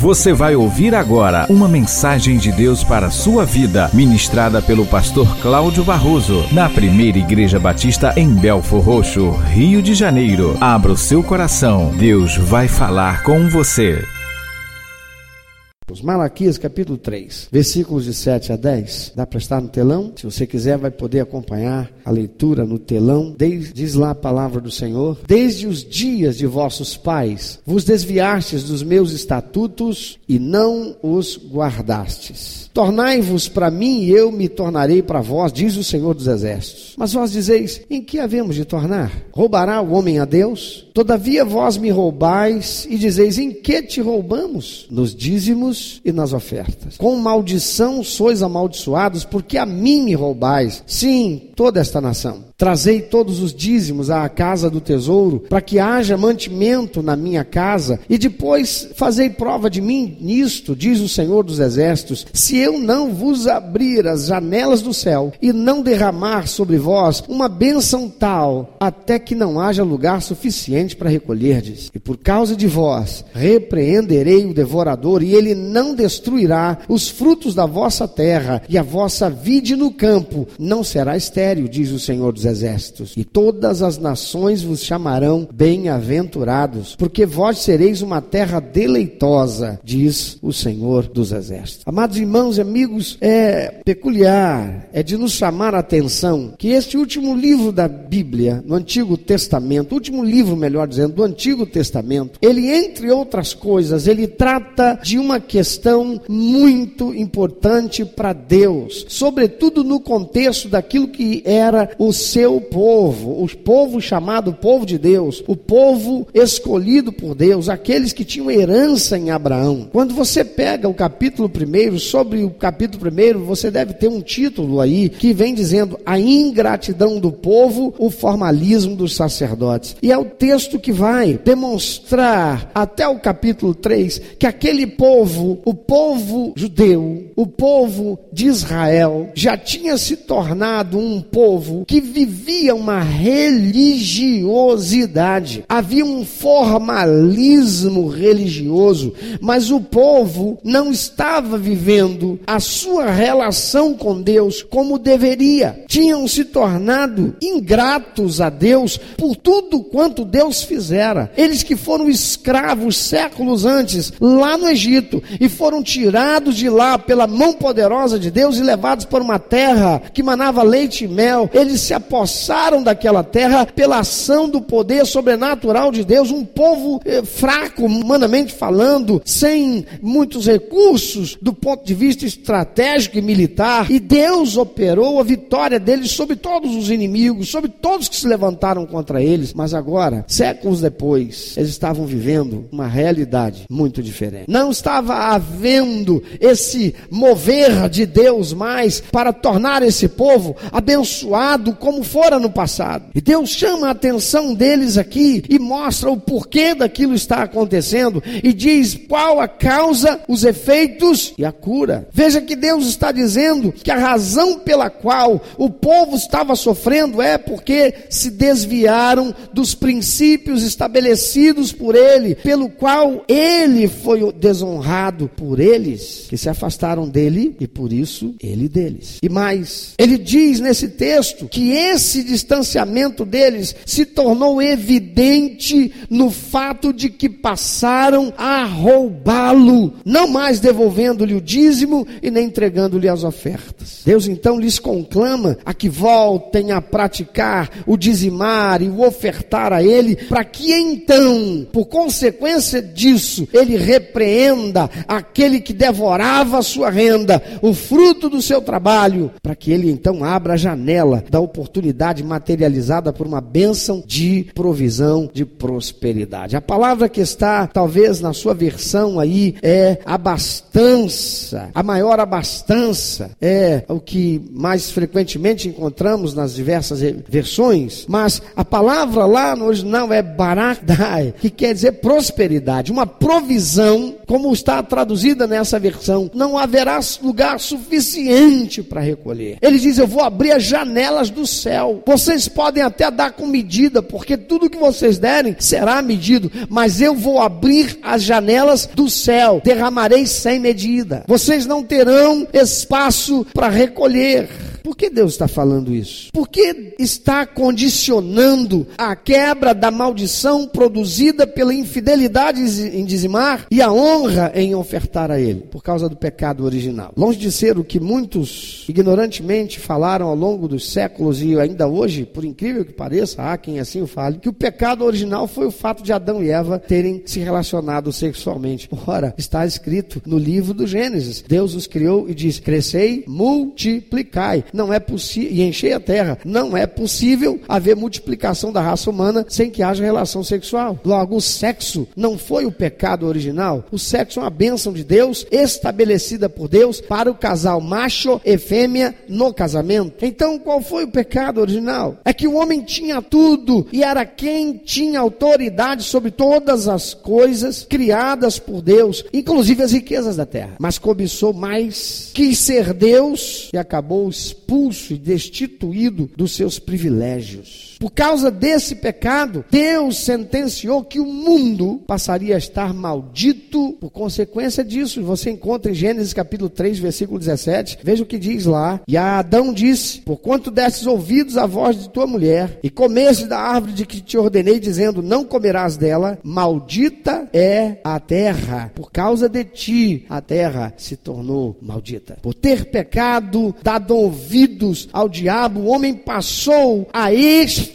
Você vai ouvir agora uma mensagem de Deus para a sua vida, ministrada pelo pastor Cláudio Barroso, na primeira Igreja Batista em Belfor Roxo, Rio de Janeiro. Abra o seu coração, Deus vai falar com você. Malaquias capítulo 3, versículos de 7 a 10. Dá para estar no telão? Se você quiser, vai poder acompanhar a leitura no telão. diz lá a palavra do Senhor: Desde os dias de vossos pais, vos desviastes dos meus estatutos e não os guardastes. Tornai-vos para mim e eu me tornarei para vós, diz o Senhor dos Exércitos. Mas vós dizeis: Em que havemos de tornar? Roubará o homem a Deus? Todavia vós me roubais e dizeis: Em que te roubamos? Nos dízimos e nas ofertas. Com maldição sois amaldiçoados, porque a mim me roubais. Sim, toda esta nação. Trazei todos os dízimos à casa do tesouro, para que haja mantimento na minha casa, e depois fazei prova de mim nisto, diz o Senhor dos Exércitos, se eu não vos abrir as janelas do céu e não derramar sobre vós uma bênção tal, até que não haja lugar suficiente para recolherdes. E por causa de vós, repreenderei o devorador, e ele não destruirá os frutos da vossa terra, e a vossa vide no campo não será estéril, diz o Senhor dos exércitos, e todas as nações vos chamarão bem-aventurados, porque vós sereis uma terra deleitosa, diz o Senhor dos exércitos. Amados irmãos e amigos, é peculiar, é de nos chamar a atenção que este último livro da Bíblia, no Antigo Testamento, último livro, melhor dizendo, do Antigo Testamento, ele, entre outras coisas, ele trata de uma questão muito importante para Deus, sobretudo no contexto daquilo que era o seu povo, o povo chamado povo de Deus, o povo escolhido por Deus, aqueles que tinham herança em Abraão. Quando você pega o capítulo primeiro, sobre o capítulo primeiro, você deve ter um título aí que vem dizendo a ingratidão do povo, o formalismo dos sacerdotes. E é o texto que vai demonstrar até o capítulo 3 que aquele povo, o povo judeu, o povo de Israel, já tinha se tornado um povo que vivia uma religiosidade, havia um formalismo religioso, mas o povo não estava vivendo a sua relação com Deus como deveria. Tinham se tornado ingratos a Deus por tudo quanto Deus fizera. Eles que foram escravos séculos antes, lá no Egito, e foram tirados de lá pela mão poderosa de Deus e levados para uma terra que manava leite e mel, eles se apossaram daquela terra pela ação do poder sobrenatural de Deus, um povo eh, fraco, humanamente falando, sem muitos recursos do ponto de vista estratégico e militar, e Deus operou a vitória deles sobre todos os inimigos, sobre todos que se levantaram contra eles, mas agora, séculos depois, eles estavam vivendo uma realidade muito diferente. Não estava havendo esse mover de Deus mais para tornar esse povo abençoado como fora no passado. E Deus chama a atenção deles aqui e mostra o porquê daquilo está acontecendo e diz qual a causa, os efeitos e a cura. Veja que Deus está dizendo que a razão pela qual o povo estava sofrendo é porque se desviaram dos princípios estabelecidos por ele, pelo qual ele foi desonrado por eles, que se afastaram dele e por isso ele deles. E mais, ele diz nesse texto que esse distanciamento deles se tornou evidente no fato de que passaram a roubá-lo, não mais devolvendo-lhe o dízimo e nem entregando-lhe as ofertas. Deus então lhes conclama a que voltem a praticar o dizimar e o ofertar a Ele, para que então, por consequência disso, Ele repreenda aquele que devorava a sua renda, o fruto do seu trabalho, para que Ele então abra a janela da oportunidade materializada por uma bênção de provisão, de prosperidade. A palavra que está, talvez na sua versão aí, é abastança. A maior abastança é o que mais frequentemente encontramos nas diversas versões, mas a palavra lá no original é barakdai, que quer dizer prosperidade, uma provisão, como está traduzida nessa versão: não haverá lugar suficiente para recolher. Ele diz: Eu vou abrir as janelas do céu. Vocês podem até dar com medida, porque tudo que vocês derem será medido, mas eu vou abrir as janelas do céu, derramarei sem medida. Vocês não terão espaço para recolher. Por que Deus está falando isso? Porque está condicionando a quebra da maldição produzida pela infidelidade em dizimar e a honra em ofertar a Ele, por causa do pecado original. Longe de ser o que muitos ignorantemente falaram ao longo dos séculos e ainda hoje, por incrível que pareça, há quem assim o fale, que o pecado original foi o fato de Adão e Eva terem se relacionado sexualmente. Ora, está escrito no livro do Gênesis: Deus os criou e diz: crescei, multiplicai não é possível, e encher a terra, não é possível haver multiplicação da raça humana sem que haja relação sexual. Logo, o sexo não foi o pecado original. O sexo é uma bênção de Deus, estabelecida por Deus para o casal macho e fêmea no casamento. Então, qual foi o pecado original? É que o homem tinha tudo e era quem tinha autoridade sobre todas as coisas criadas por Deus, inclusive as riquezas da terra. Mas cobiçou mais, quis ser Deus e acabou e destituído dos seus privilégios. Por causa desse pecado, Deus sentenciou que o mundo passaria a estar maldito por consequência disso. Você encontra em Gênesis capítulo 3, versículo 17. Veja o que diz lá. E Adão disse: Porquanto destes ouvidos à voz de tua mulher, e comeste da árvore de que te ordenei, dizendo: Não comerás dela, maldita é a terra. Por causa de ti, a terra se tornou maldita. Por ter pecado, dado ouvidos ao diabo, o homem passou a este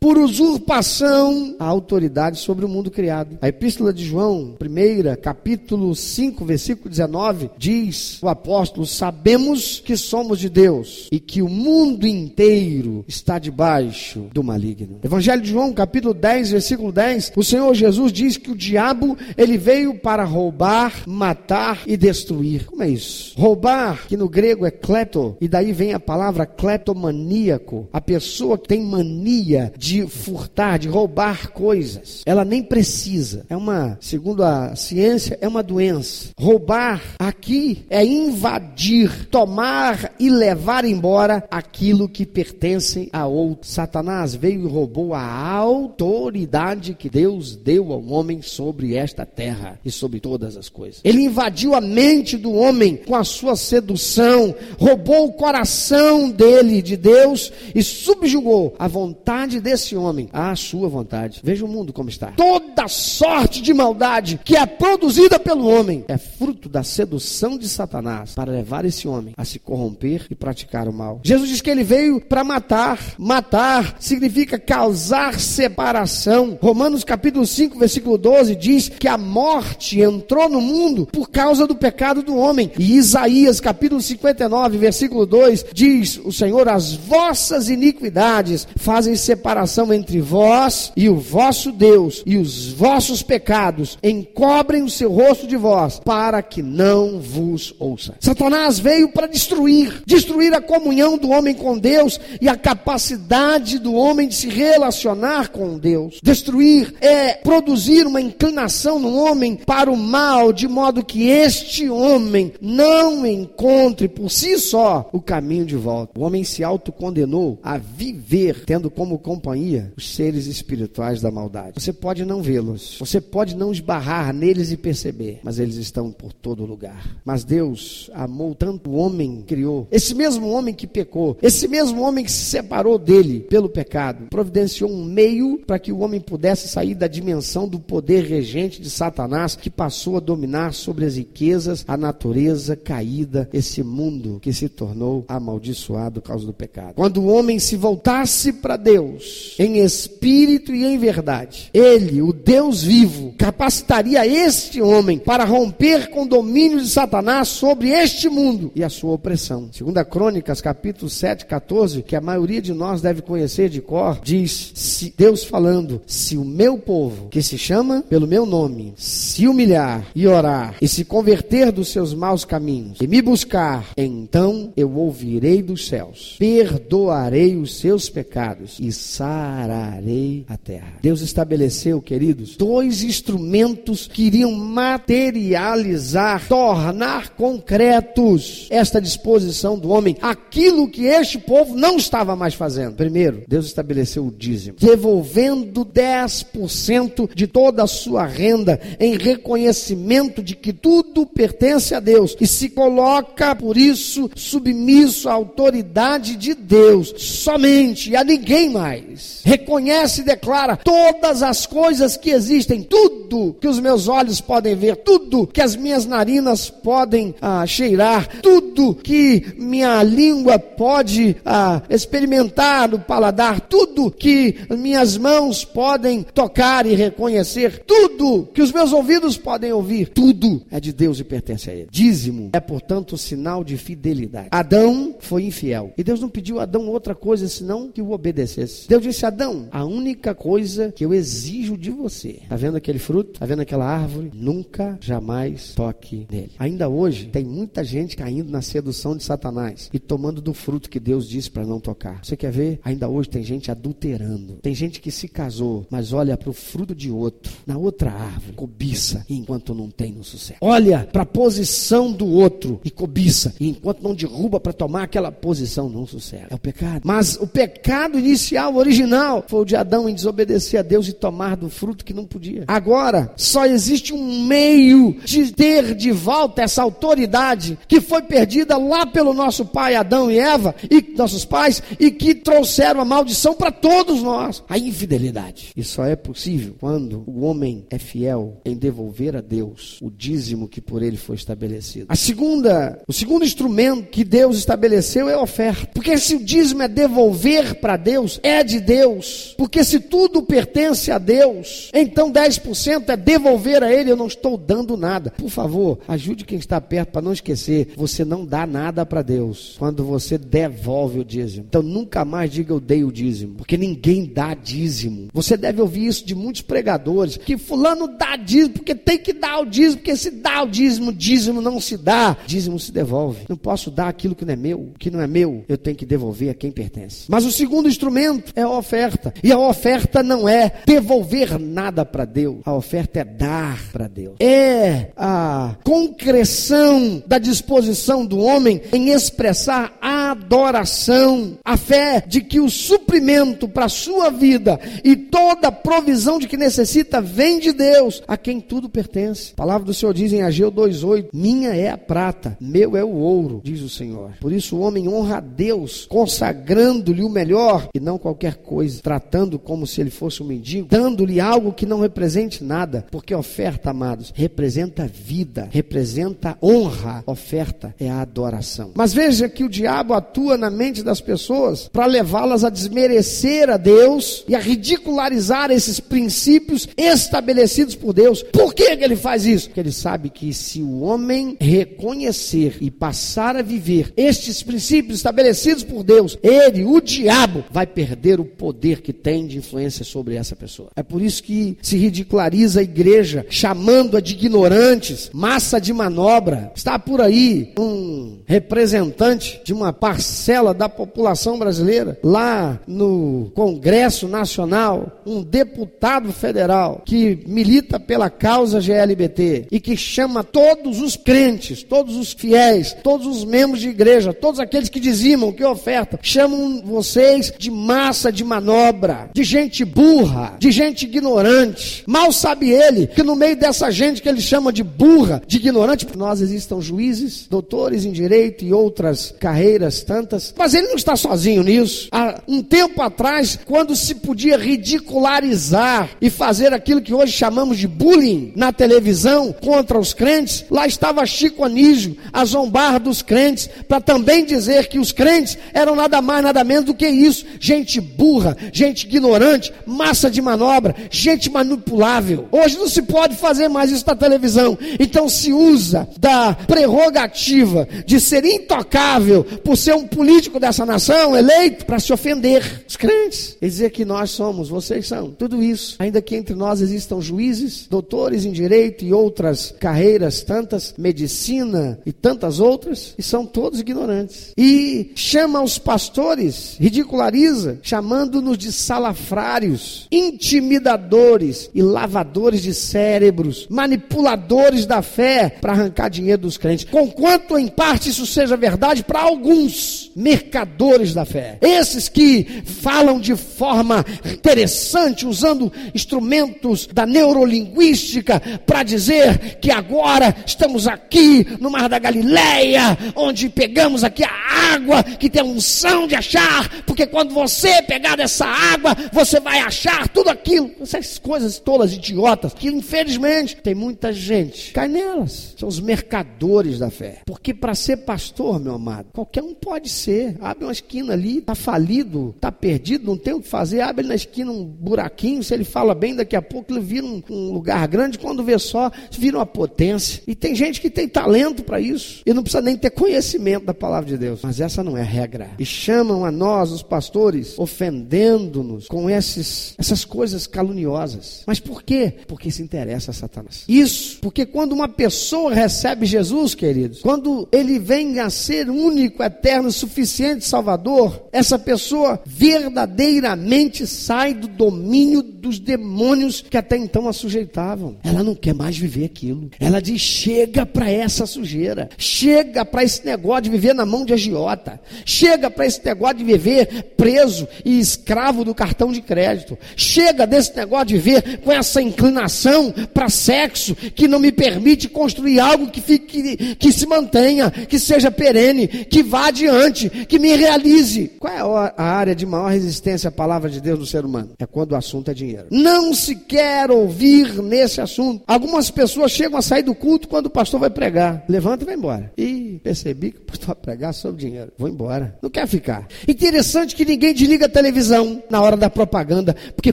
por usurpação a autoridade sobre o mundo criado. A epístola de João, primeira, capítulo 5, versículo 19, diz o apóstolo: Sabemos que somos de Deus e que o mundo inteiro está debaixo do maligno. Evangelho de João, capítulo 10, versículo 10, o Senhor Jesus diz que o diabo, ele veio para roubar, matar e destruir. Como é isso? Roubar, que no grego é kleto, e daí vem a palavra cletomaníaco, a pessoa que tem mania mania de furtar, de roubar coisas. Ela nem precisa. É uma, segundo a ciência, é uma doença. Roubar aqui é invadir, tomar e levar embora aquilo que pertence a outro. Satanás veio e roubou a autoridade que Deus deu ao homem sobre esta terra e sobre todas as coisas. Ele invadiu a mente do homem com a sua sedução, roubou o coração dele de Deus e subjugou a vontade vontade desse homem à sua vontade. Veja o mundo como está. Toda sorte de maldade que é produzida pelo homem é fruto da sedução de Satanás para levar esse homem a se corromper e praticar o mal. Jesus diz que ele veio para matar. Matar significa causar separação. Romanos capítulo 5, versículo 12 diz que a morte entrou no mundo por causa do pecado do homem. E Isaías capítulo 59, versículo 2 diz: O Senhor, as vossas iniquidades fazem separação entre vós e o vosso Deus, e os vossos pecados encobrem o seu rosto de vós, para que não vos ouça. Satanás veio para destruir, destruir a comunhão do homem com Deus e a capacidade do homem de se relacionar com Deus. Destruir é produzir uma inclinação no homem para o mal, de modo que este homem não encontre por si só o caminho de volta. O homem se autocondenou a viver tendo como como companhia os seres espirituais da maldade. Você pode não vê-los, você pode não esbarrar neles e perceber, mas eles estão por todo lugar. Mas Deus amou tanto o homem criou, esse mesmo homem que pecou, esse mesmo homem que se separou dele pelo pecado, providenciou um meio para que o homem pudesse sair da dimensão do poder regente de Satanás que passou a dominar sobre as riquezas, a natureza caída, esse mundo que se tornou amaldiçoado por causa do pecado. Quando o homem se voltasse para Deus, Deus, em espírito e em verdade, Ele, o Deus vivo, capacitaria este homem para romper com o domínio de Satanás sobre este mundo e a sua opressão. Segunda Crônicas, capítulo 7, 14, que a maioria de nós deve conhecer de cor, diz, se Deus falando, se o meu povo, que se chama pelo meu nome, se humilhar e orar e se converter dos seus maus caminhos e me buscar, então eu ouvirei dos céus, perdoarei os seus pecados e sararei a terra. Deus estabeleceu, queridos, dois instrumentos que iriam materializar, tornar concretos esta disposição do homem, aquilo que este povo não estava mais fazendo. Primeiro, Deus estabeleceu o dízimo, devolvendo 10% de toda a sua renda em reconhecimento de que tudo pertence a Deus e se coloca por isso submisso à autoridade de Deus, somente a ninguém mais. Reconhece e declara todas as coisas que existem, tudo que os meus olhos podem ver, tudo que as minhas narinas podem ah, cheirar, tudo que minha língua pode ah, experimentar no paladar, tudo que minhas mãos podem tocar e reconhecer, tudo que os meus ouvidos podem ouvir, tudo é de Deus e pertence a Ele. Dízimo é, portanto, sinal de fidelidade. Adão foi infiel e Deus não pediu a Adão outra coisa senão que o obedecesse. Deus disse: Adão, a única coisa que eu exijo de você, está vendo aquele fruto? Está vendo aquela árvore? Nunca, jamais toque nele. Ainda hoje, tem muita gente caindo na sedução de Satanás e tomando do fruto que Deus disse para não tocar. Você quer ver? Ainda hoje tem gente adulterando. Tem gente que se casou, mas olha para o fruto de outro, na outra árvore, cobiça, enquanto não tem no sucesso. Olha para a posição do outro e cobiça, e enquanto não derruba para tomar aquela posição, não sucede. É o pecado. Mas o pecado inicial, original, foi o de Adão em desobedecer a Deus e tomar do fruto que não podia. Agora, só existe um meio de ter de volta essa autoridade que foi perdida lá pelo nosso pai Adão e Eva e nossos pais e que trouxeram a maldição para todos nós, a infidelidade. E só é possível quando o homem é fiel em devolver a Deus o dízimo que por ele foi estabelecido. A segunda, o segundo instrumento que Deus estabeleceu é a oferta. Porque se o dízimo é devolver para Deus, é de Deus. Porque se tudo pertence a Deus, então 10% é devolver a ele, eu não estou dando nada. Por favor, ajude quem está perto para não esquecer, você não dá nada para Deus quando você devolve o dízimo. Então nunca mais diga eu dei o dízimo, porque ninguém dá dízimo. Você deve ouvir isso de muitos pregadores, que fulano dá dízimo porque tem que dar o dízimo, porque se dá o dízimo, dízimo não se dá, dízimo se devolve. Não posso dar aquilo que não é meu, que não é meu, eu tenho que devolver a quem pertence. Mas o segundo instrumento é a oferta. E a oferta não é devolver nada para Deus, a oferta é dar para Deus. É a concreção da disposição do homem em expressar adoração, a fé de que o suprimento para a sua vida e toda a provisão de que necessita vem de Deus, a quem tudo pertence. A palavra do Senhor diz em Ageu 2:8: Minha é a prata, meu é o ouro, diz o Senhor. Por isso o homem honra a Deus, consagrando-lhe o melhor e não qualquer coisa, tratando como se ele fosse um mendigo, dando-lhe algo que não represente nada, porque oferta, amados, representa vida, representa honra. Oferta é a adoração. Mas veja que o diabo atua na mente das pessoas para levá-las a desmerecer a Deus e a ridicularizar esses princípios estabelecidos por Deus. Por que, que ele faz isso? Porque ele sabe que se o homem reconhecer e passar a viver estes princípios estabelecidos por Deus, ele, o diabo, vai perder o poder que tem de influência sobre essa pessoa. É por isso que se ridiculariza a igreja, chamando-a de ignorantes, massa de manobra. Está por aí um representante de uma parcela da população brasileira, lá no Congresso Nacional, um deputado federal que milita pela causa GLBT e que chama todos os crentes, todos os fiéis, todos os membros de igreja, todos aqueles que dizimam, que oferta, chamam vocês de massa de manobra, de gente burra, de gente ignorante. Mal sabe ele que no meio dessa gente que ele chama de burra, de ignorante, nós existam juízes, doutores em direito e outras carreiras tantas, mas ele não está sozinho nisso. Há um tempo atrás, quando se podia ridicularizar e fazer aquilo que hoje chamamos de bullying na televisão contra os crentes, lá estava Chico Anísio a zombar dos crentes, para também dizer que os crentes eram nada mais, nada menos do que isso: gente burra, gente ignorante, massa de manobra, gente manipulável. Hoje não se pode fazer mais isso na televisão, então se usa da prerrogativa de ser intocável por ser um político dessa nação eleito para se ofender os crentes e dizer que nós somos, vocês são, tudo isso, ainda que entre nós existam juízes, doutores em direito e outras carreiras, tantas, medicina e tantas outras, e são todos ignorantes. E chama os pastores, ridiculariza chamando-nos de salafrários, intimidadores e lavadores de cérebros, manipuladores da fé para arrancar dinheiro dos crentes. Conquanto em parte isso seja verdade para alguns mercadores da fé, esses que falam de forma interessante, usando instrumentos da neurolinguística para dizer que agora estamos aqui no Mar da Galileia, onde pegamos aqui a água que tem unção de achar, porque quando você pegar dessa água, você vai achar tudo aquilo. Essas coisas tolas idiotas que infelizmente tem muita gente cai nelas. São os mercadores da fé. Porque para ser pastor, meu amado, qualquer um pode ser. Abre uma esquina ali, tá falido, tá perdido, não tem o que fazer, abre na esquina um buraquinho, se ele fala bem, daqui a pouco ele vira um, um lugar grande, quando vê só, vira uma potência. E tem gente que tem talento para isso, e não precisa nem ter conhecimento da palavra de Deus. Mas essa não é regra. E chamam a nós, os pastores, ofendendo-nos com esses, essas coisas caluniosas. Mas por quê? Porque se interessa a Satanás. Isso, porque quando uma pessoa recebe Jesus, queridos, quando ele vem a ser único, eterno, suficiente Salvador, essa pessoa verdadeiramente sai do domínio dos demônios que até então a sujeitavam. Ela não quer mais viver aquilo. Ela diz: chega para essa sujeira, chega para esse negócio de viver na mão de agiota, chega para esse negócio de viver preso e escravo do cartão de crédito, chega desse negócio de viver com essa inclinação para sexo que não me permite construir algo que, fique, que se mantenha, que seja perene, que vá adiante, que me realize. Qual é a área de maior resistência à palavra de Deus no ser humano? É quando o assunto é dinheiro. Não se quer ouvir nesse assunto. Algumas pessoas chegam a sair do culto quando o pastor vai pregar. Levanta e vai embora. E percebi que o pastor vai pregar sobre dinheiro. Vou embora. Não quer ficar. Interessante que ninguém desliga a televisão na hora da propaganda, porque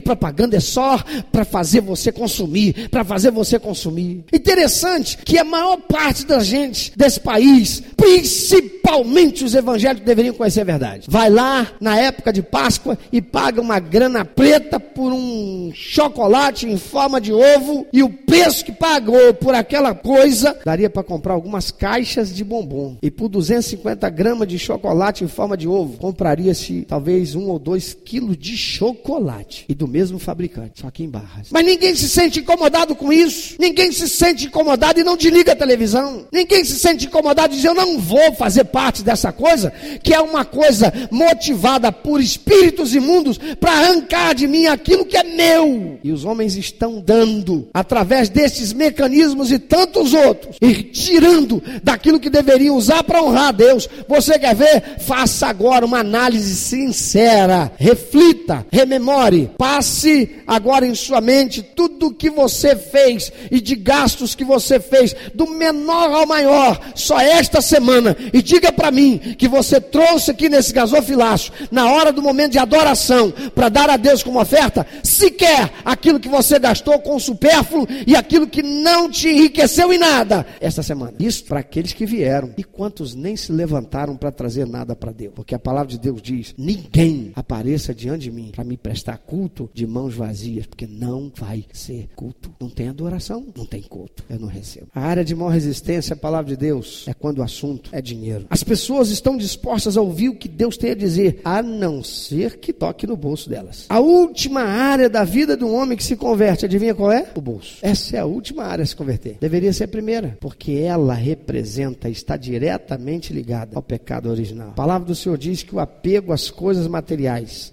propaganda é só para fazer você consumir, para fazer você consumir. Interessante que a maior parte da gente desse país, principalmente os evangélicos, deveriam conhecer a verdade. Vai lá na época de Páscoa e paga uma grana preta por um chocolate em forma de ovo e o preço que pagou por aquela coisa daria para comprar algumas caixas de bombom. E por 250 gramas de chocolate em forma de ovo, compraria-se talvez um ou dois quilos de chocolate e do mesmo fabricante, só que em barras. Mas ninguém se sente incomodado com isso. Ninguém se sente incomodado e não desliga a televisão. Ninguém se sente incomodado e diz: Eu não vou fazer parte dessa coisa, que é uma coisa motivada por espíritos imundos para arrancar de mim aquilo que é meu. E os homens estão dando, através desses mecanismos e tantos outros, e tirando daquilo que deveriam usar para honrar a Deus. Você quer ver? Faça agora uma análise sincera, reflita, rememore, passe agora em sua mente tudo o que você fez e de gastos que você fez, do menor ao maior, só esta semana, e diga para mim que você trouxe aqui nesse gasofilaço, na hora do momento de adoração, para dar a Deus como oferta, sequer aquilo que você gastou com supérfluo e aquilo que não te enriqueceu em nada esta semana. Isso para aqueles que vieram. E quantos nem se levantaram para trazer nada para Deus? Porque a palavra de Deus diz: ninguém apareça diante de mim para me prestar culto de mãos vazias, porque não vai ser culto. Não tem adoração, não tem culto. Eu não recebo. A área de maior resistência à palavra de Deus é quando o assunto é dinheiro. As pessoas estão dispostas a ouvir o que Deus tem a dizer, a não ser que toque no bolso delas. A última área da vida de um homem que se converte, adivinha qual é? O bolso. Essa é a última área a se converter. Deveria ser a primeira, porque ela representa, está diretamente ligada ao pecado original. A palavra do Senhor diz que o apego às coisas materiais,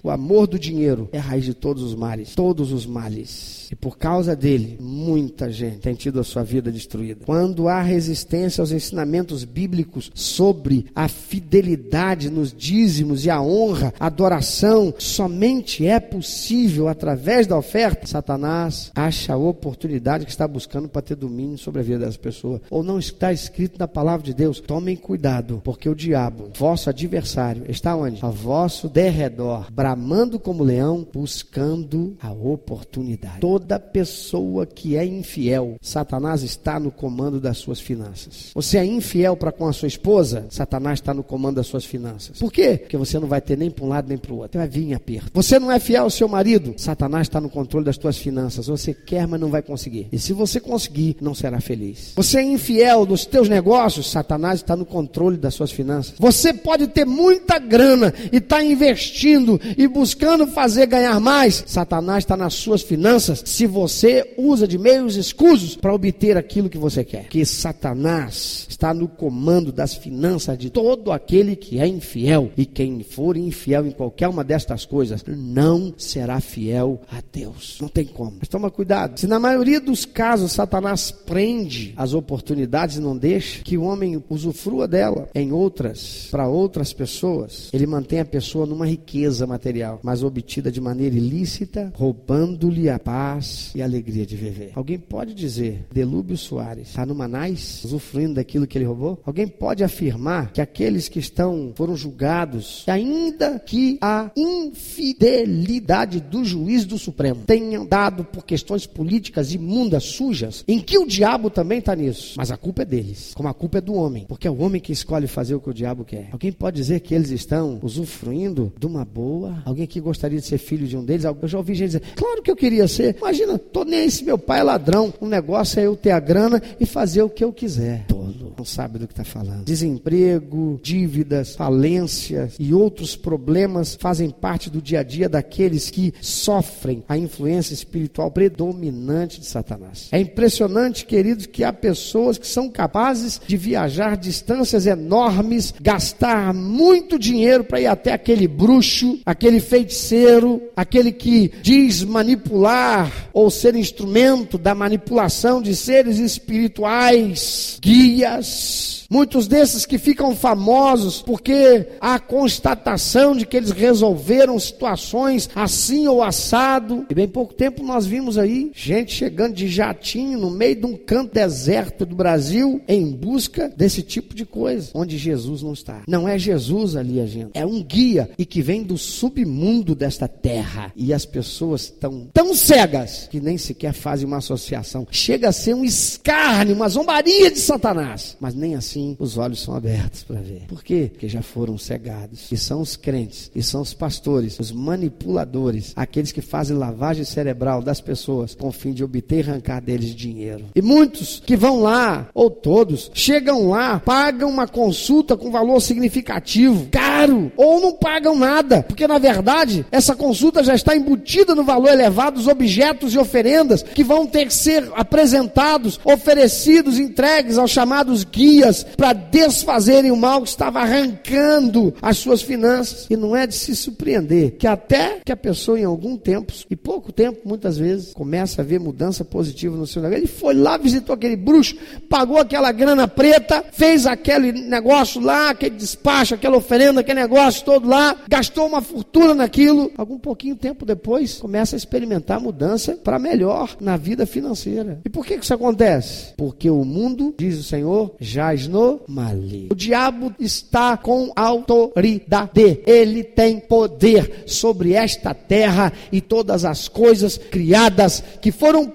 o amor do dinheiro, é a raiz de todos os males. Todos os males. E por causa dele, muita gente tem tido a sua vida destruída. Quando há resistência aos ensinamentos bíblicos sobre a fidelidade nos dízimos e a honra, a adoração, somente é possível através da oferta, Satanás acha a oportunidade que está buscando para ter domínio sobre a vida das pessoas. Ou não está escrito na palavra de Deus. Tomem cuidado, porque o diabo, vosso adversário, está onde? A vosso derredor, bramando como leão, buscando a oportunidade. Toda pessoa que é infiel, Satanás está no comando das suas finanças. Você é infiel para com a sua esposa, Satanás está no comando das suas finanças. Por quê? Porque você não vai ter nem para um lado nem para o outro. Vai vir em aperto. Você não é fiel ao seu marido, Satanás está no controle das suas finanças. Você quer, mas não vai conseguir. E se você conseguir, não será feliz. Você é infiel nos teus negócios, Satanás está no controle das suas finanças. Você pode ter muita grana e estar tá investindo e buscando fazer ganhar mais. Satanás está nas suas finanças se você usa de meios escusos para obter aquilo que você quer. Que Satanás está no comando das finanças de todo aquele que é infiel. E quem for infiel em qualquer uma destas coisas não será fiel a Deus. Não tem como. Mas toma cuidado. Se na maioria dos casos Satanás prende as oportunidades e não deixa que o homem usufrua dela em outras, para outras pessoas, ele mantém a pessoa numa riqueza material, mas obtida de maneira ilícita, roubando-lhe a paz e a alegria de viver. Alguém pode dizer, Delúbio Soares está no Manais, usufruindo daquilo que ele roubou? Alguém pode afirmar que aqueles que estão foram julgados, ainda que a infidelidade do juiz do Supremo tenham dado por questões políticas imundas, sujas, em que o diabo também está nisso, mas a culpa é deles, como a culpa é do homem, porque é o homem que escolhe fazer o que o diabo quer. Alguém pode dizer que eles estão usufruindo de uma boa? Alguém que gostaria de ser filho de um deles? Eu já ouvi gente dizer, claro que eu queria ser. Imagina, tô nem aí se meu pai é ladrão. O negócio é eu ter a grana e fazer o que eu quiser. Tolo, não sabe do que está falando. Desemprego, dívidas, falências e outros problemas fazem parte do dia a dia daqueles que sofrem a influência espiritual predominante de Satanás. É impressionante, queridos, que há pessoas que são capazes de viajar distâncias enormes, gastar muito dinheiro para ir até aquele bruxo, aquele feiticeiro, aquele que diz manipular ou ser instrumento da manipulação de seres espirituais, guias Muitos desses que ficam famosos porque há constatação de que eles resolveram situações assim ou assado. E bem pouco tempo nós vimos aí gente chegando de jatinho no meio de um canto deserto do Brasil em busca desse tipo de coisa, onde Jesus não está. Não é Jesus ali agindo, é um guia e que vem do submundo desta terra. E as pessoas estão tão cegas que nem sequer fazem uma associação. Chega a ser um escárnio, uma zombaria de Satanás, mas nem assim os olhos são abertos para ver. Por quê? Porque já foram cegados. E são os crentes, e são os pastores, os manipuladores, aqueles que fazem lavagem cerebral das pessoas com o fim de obter e arrancar deles dinheiro. E muitos que vão lá, ou todos, chegam lá, pagam uma consulta com valor significativo, caro, ou não pagam nada, porque na verdade essa consulta já está embutida no valor elevado dos objetos e oferendas que vão ter que ser apresentados, oferecidos, entregues aos chamados guias para desfazerem o mal que estava arrancando as suas finanças. E não é de se surpreender que até que a pessoa em algum tempo, e pouco tempo muitas vezes, começa a ver mudança positiva no seu negócio. Ele foi lá, visitou aquele bruxo, pagou aquela grana preta, fez aquele negócio lá, aquele despacho, aquela oferenda, aquele negócio todo lá, gastou uma fortuna naquilo. Algum pouquinho tempo depois, começa a experimentar mudança para melhor na vida financeira. E por que isso acontece? Porque o mundo, diz o Senhor, jaz no no maligno. O diabo está com autoridade. Ele tem poder sobre esta terra e todas as coisas criadas que foram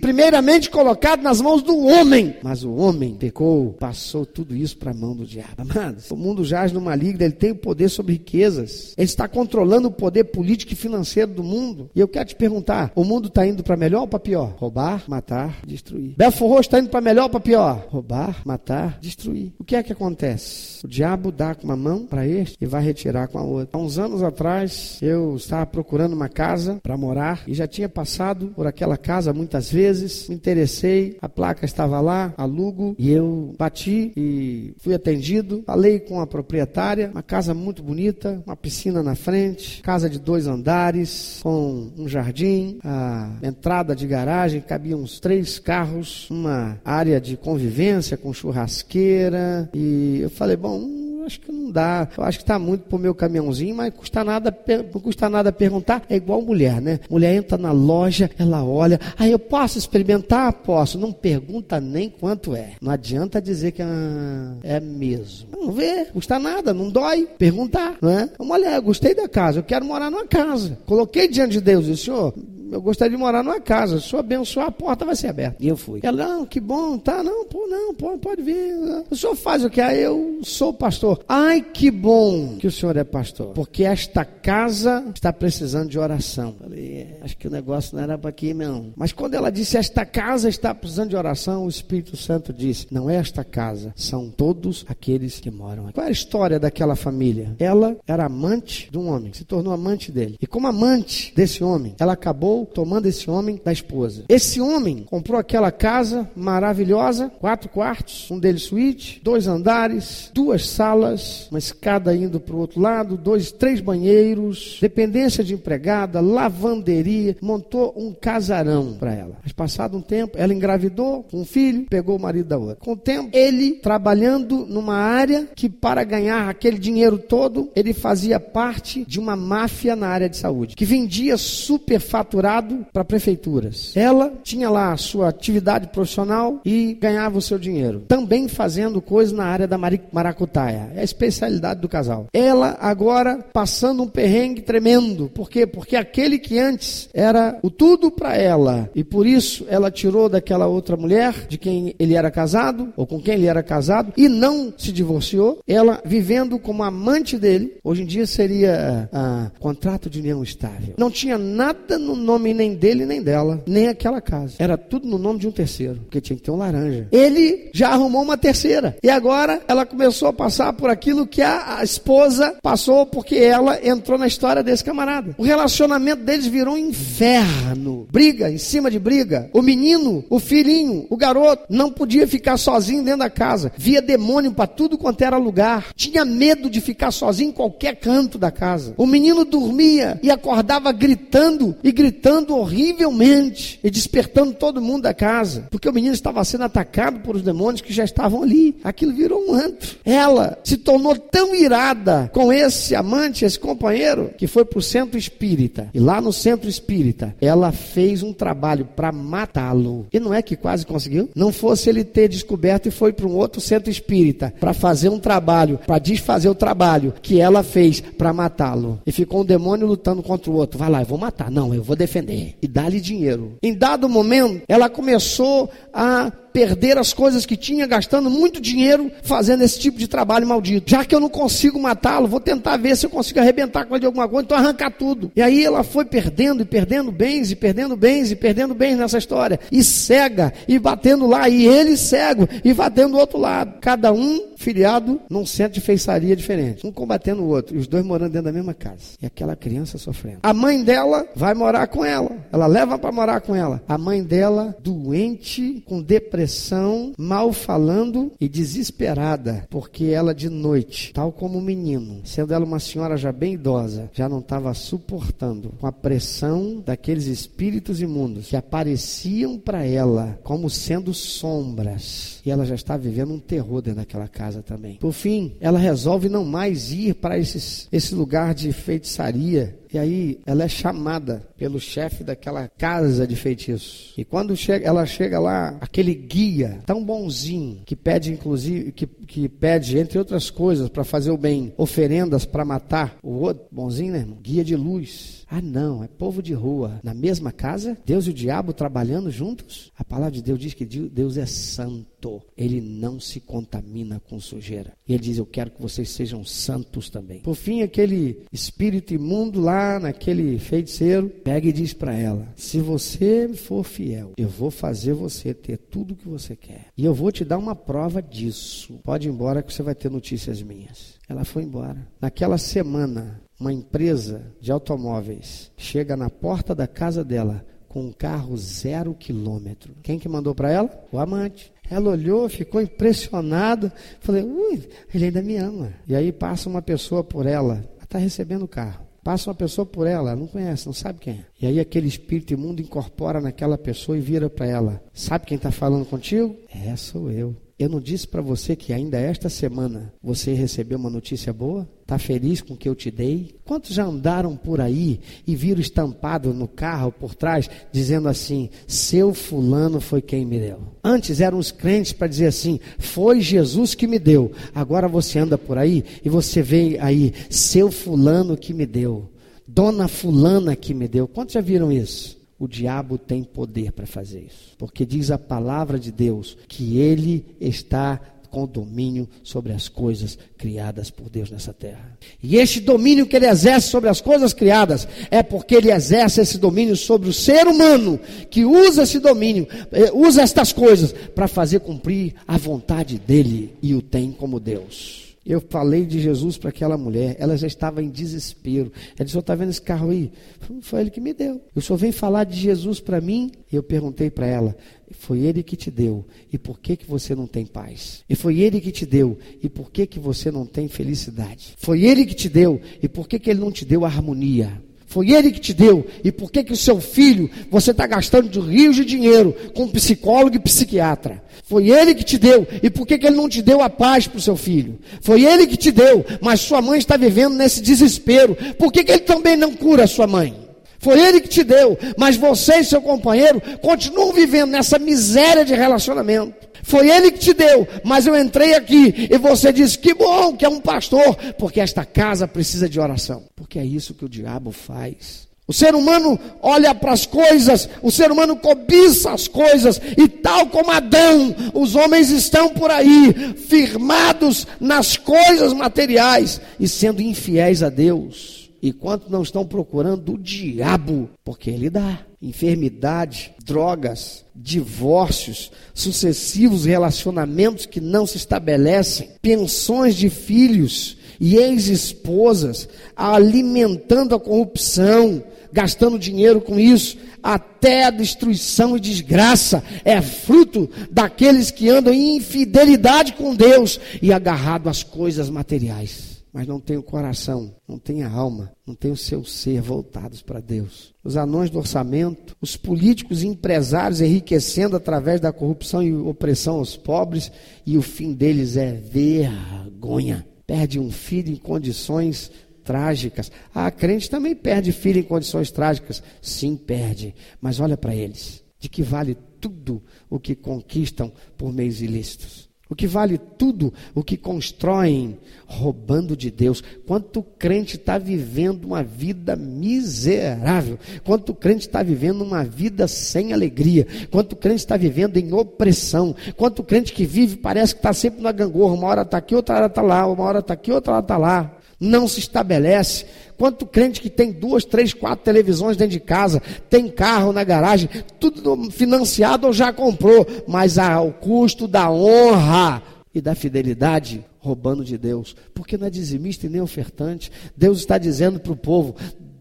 primeiramente colocadas nas mãos do homem. Mas o homem pecou, passou tudo isso para a mão do diabo. Amados, o mundo jaz no maligno, ele tem poder sobre riquezas. Ele está controlando o poder político e financeiro do mundo. E eu quero te perguntar: o mundo está indo para melhor ou para pior? Roubar, matar, destruir. Belfor Roxo está indo para melhor ou para pior? Roubar, matar, destruir. O que é que acontece? O diabo dá com uma mão para este e vai retirar com a outra. Há uns anos atrás, eu estava procurando uma casa para morar e já tinha passado por aquela casa muitas vezes. Me interessei, a placa estava lá, alugo, e eu bati e fui atendido. Falei com a proprietária, uma casa muito bonita, uma piscina na frente, casa de dois andares, com um jardim, a entrada de garagem, cabiam uns três carros, uma área de convivência com churrasqueira. E eu falei, bom, acho que não dá. Eu acho que está muito pro meu caminhãozinho, mas custa nada, não custa nada perguntar. É igual mulher, né? Mulher entra na loja, ela olha, aí ah, eu posso experimentar? Posso. Não pergunta nem quanto é. Não adianta dizer que ah, é mesmo. Não vê, custa nada, não dói. Perguntar, não é? Mulher, gostei da casa, eu quero morar numa casa. Coloquei diante de Deus, e senhor, eu gostaria de morar numa casa. Se eu abençoar, a porta vai ser aberta. E eu fui. Ela, não, que bom, tá, não, pô, não, pô, pode vir. O senhor faz o que? Ah, eu sou pastor. Ai, que bom que o senhor é pastor. Porque esta casa está precisando de oração. Falei, é, acho que o negócio não era para aqui, não. Mas quando ela disse, esta casa está precisando de oração, o Espírito Santo disse, não é esta casa, são todos aqueles que moram aqui. Qual é a história daquela família? Ela era amante de um homem, se tornou amante dele. E como amante desse homem, ela acabou tomando esse homem da esposa. Esse homem comprou aquela casa maravilhosa, quatro quartos, um deles suíte, dois andares, duas salas, uma escada indo para o outro lado, dois, três banheiros, dependência de empregada, lavanderia, montou um casarão para ela. Mas passado um tempo, ela engravidou com um filho, pegou o marido da outra. Com o tempo, ele trabalhando numa área que para ganhar aquele dinheiro todo, ele fazia parte de uma máfia na área de saúde, que vendia superfaturado para prefeituras. Ela tinha lá a sua atividade profissional e ganhava o seu dinheiro. Também fazendo coisas na área da maracutaia. É a especialidade do casal. Ela agora passando um perrengue tremendo. Por quê? Porque aquele que antes era o tudo para ela e por isso ela tirou daquela outra mulher de quem ele era casado ou com quem ele era casado e não se divorciou. Ela vivendo como amante dele. Hoje em dia seria ah, contrato de união estável. Não tinha nada no nome nem dele nem dela, nem aquela casa. Era tudo no nome de um terceiro, porque tinha que ter um laranja. Ele já arrumou uma terceira. E agora ela começou a passar por aquilo que a, a esposa passou porque ela entrou na história desse camarada. O relacionamento deles virou um inferno. Briga em cima de briga. O menino, o filhinho, o garoto não podia ficar sozinho dentro da casa. Via demônio para tudo quanto era lugar. Tinha medo de ficar sozinho em qualquer canto da casa. O menino dormia e acordava gritando e gritando horrivelmente e despertando todo mundo da casa, porque o menino estava sendo atacado por os demônios que já estavam ali. Aquilo virou um antro. Ela se tornou tão irada com esse amante, esse companheiro, que foi para o centro espírita. E lá no centro espírita, ela fez um trabalho para matá-lo. E não é que quase conseguiu? Não fosse ele ter descoberto e foi para um outro centro espírita para fazer um trabalho, para desfazer o trabalho que ela fez para matá-lo. E ficou um demônio lutando contra o outro. Vai lá, eu vou matar. Não, eu vou defender. E dá-lhe dinheiro. Em dado momento, ela começou a perder as coisas que tinha, gastando muito dinheiro fazendo esse tipo de trabalho maldito. Já que eu não consigo matá-lo, vou tentar ver se eu consigo arrebentar com ele de alguma coisa, então arrancar tudo. E aí ela foi perdendo e perdendo bens, e perdendo bens, e perdendo bens nessa história. E cega, e batendo lá, e ele cego, e batendo do outro lado. Cada um filiado num centro de feitiçaria diferente. Um combatendo o outro, e os dois morando dentro da mesma casa. E aquela criança sofrendo. A mãe dela vai morar com ela. Ela leva para morar com ela. A mãe dela, doente, com depressão depressão, mal falando e desesperada, porque ela de noite, tal como o menino, sendo ela uma senhora já bem idosa, já não estava suportando com a pressão daqueles espíritos imundos que apareciam para ela como sendo sombras. E ela já está vivendo um terror dentro daquela casa também. Por fim, ela resolve não mais ir para esse lugar de feitiçaria e aí ela é chamada pelo chefe daquela casa de feitiços. E quando chega, ela chega lá, aquele guia tão bonzinho, que pede inclusive, que, que pede, entre outras coisas, para fazer o bem, oferendas para matar o outro, bonzinho, né, irmão? Guia de luz. Ah, não, é povo de rua. Na mesma casa, Deus e o diabo trabalhando juntos. A palavra de Deus diz que Deus é santo. Ele não se contamina com sujeira. E ele diz: Eu quero que vocês sejam santos também. Por fim, aquele espírito imundo lá, naquele feiticeiro, pega e diz para ela: Se você for fiel, eu vou fazer você ter tudo o que você quer. E eu vou te dar uma prova disso. Pode ir embora que você vai ter notícias minhas. Ela foi embora. Naquela semana, uma empresa de automóveis chega na porta da casa dela com um carro zero quilômetro. Quem que mandou para ela? O amante. Ela olhou, ficou impressionada. Falei, ui, ele ainda me ama. E aí passa uma pessoa por ela. Ela está recebendo o carro. Passa uma pessoa por ela, não conhece, não sabe quem é. E aí aquele espírito imundo incorpora naquela pessoa e vira para ela. Sabe quem está falando contigo? É, sou eu. Eu não disse para você que ainda esta semana você recebeu uma notícia boa? Está feliz com o que eu te dei? Quantos já andaram por aí e viram estampado no carro por trás, dizendo assim: Seu fulano foi quem me deu? Antes eram os crentes para dizer assim: Foi Jesus que me deu. Agora você anda por aí e você vê aí: Seu fulano que me deu. Dona fulana que me deu. Quantos já viram isso? O diabo tem poder para fazer isso. Porque diz a palavra de Deus que ele está com domínio sobre as coisas criadas por Deus nessa terra. E este domínio que ele exerce sobre as coisas criadas é porque ele exerce esse domínio sobre o ser humano que usa esse domínio, eh, usa estas coisas para fazer cumprir a vontade dele e o tem como Deus. Eu falei de Jesus para aquela mulher, ela já estava em desespero. Ela disse: está vendo esse carro aí? Foi ele que me deu. O senhor vem falar de Jesus para mim? E eu perguntei para ela: foi ele que te deu. E por que, que você não tem paz? E foi ele que te deu. E por que, que você não tem felicidade? Foi ele que te deu. E por que, que ele não te deu harmonia? Foi ele que te deu. E por que que o seu filho, você está gastando de rios de dinheiro com psicólogo e psiquiatra? Foi ele que te deu. E por que que ele não te deu a paz para o seu filho? Foi ele que te deu. Mas sua mãe está vivendo nesse desespero. Por que que ele também não cura a sua mãe? Foi ele que te deu. Mas você e seu companheiro continuam vivendo nessa miséria de relacionamento. Foi ele que te deu, mas eu entrei aqui e você disse: que bom que é um pastor, porque esta casa precisa de oração. Porque é isso que o diabo faz. O ser humano olha para as coisas, o ser humano cobiça as coisas, e tal como Adão, os homens estão por aí, firmados nas coisas materiais e sendo infiéis a Deus. E quanto não estão procurando o diabo, porque ele dá. Enfermidade, drogas, divórcios, sucessivos relacionamentos que não se estabelecem, pensões de filhos e ex-esposas, alimentando a corrupção, gastando dinheiro com isso, até a destruição e desgraça é fruto daqueles que andam em infidelidade com Deus e agarrado às coisas materiais mas não tem o coração, não tem a alma, não tem o seu ser voltados para Deus. Os anões do orçamento, os políticos e empresários enriquecendo através da corrupção e opressão aos pobres, e o fim deles é vergonha. Perde um filho em condições trágicas. A crente também perde filho em condições trágicas. Sim, perde. Mas olha para eles. De que vale tudo o que conquistam por meios ilícitos? O que vale tudo o que constroem roubando de Deus. Quanto crente está vivendo uma vida miserável. Quanto crente está vivendo uma vida sem alegria. Quanto crente está vivendo em opressão. Quanto crente que vive parece que está sempre na gangorra. Uma hora está aqui, outra hora está lá. Uma hora está aqui, outra hora está lá. Não se estabelece. Quanto crente que tem duas, três, quatro televisões dentro de casa, tem carro na garagem, tudo financiado ou já comprou, mas ao custo da honra e da fidelidade, roubando de Deus, porque não é dizimista e nem ofertante. Deus está dizendo para o povo: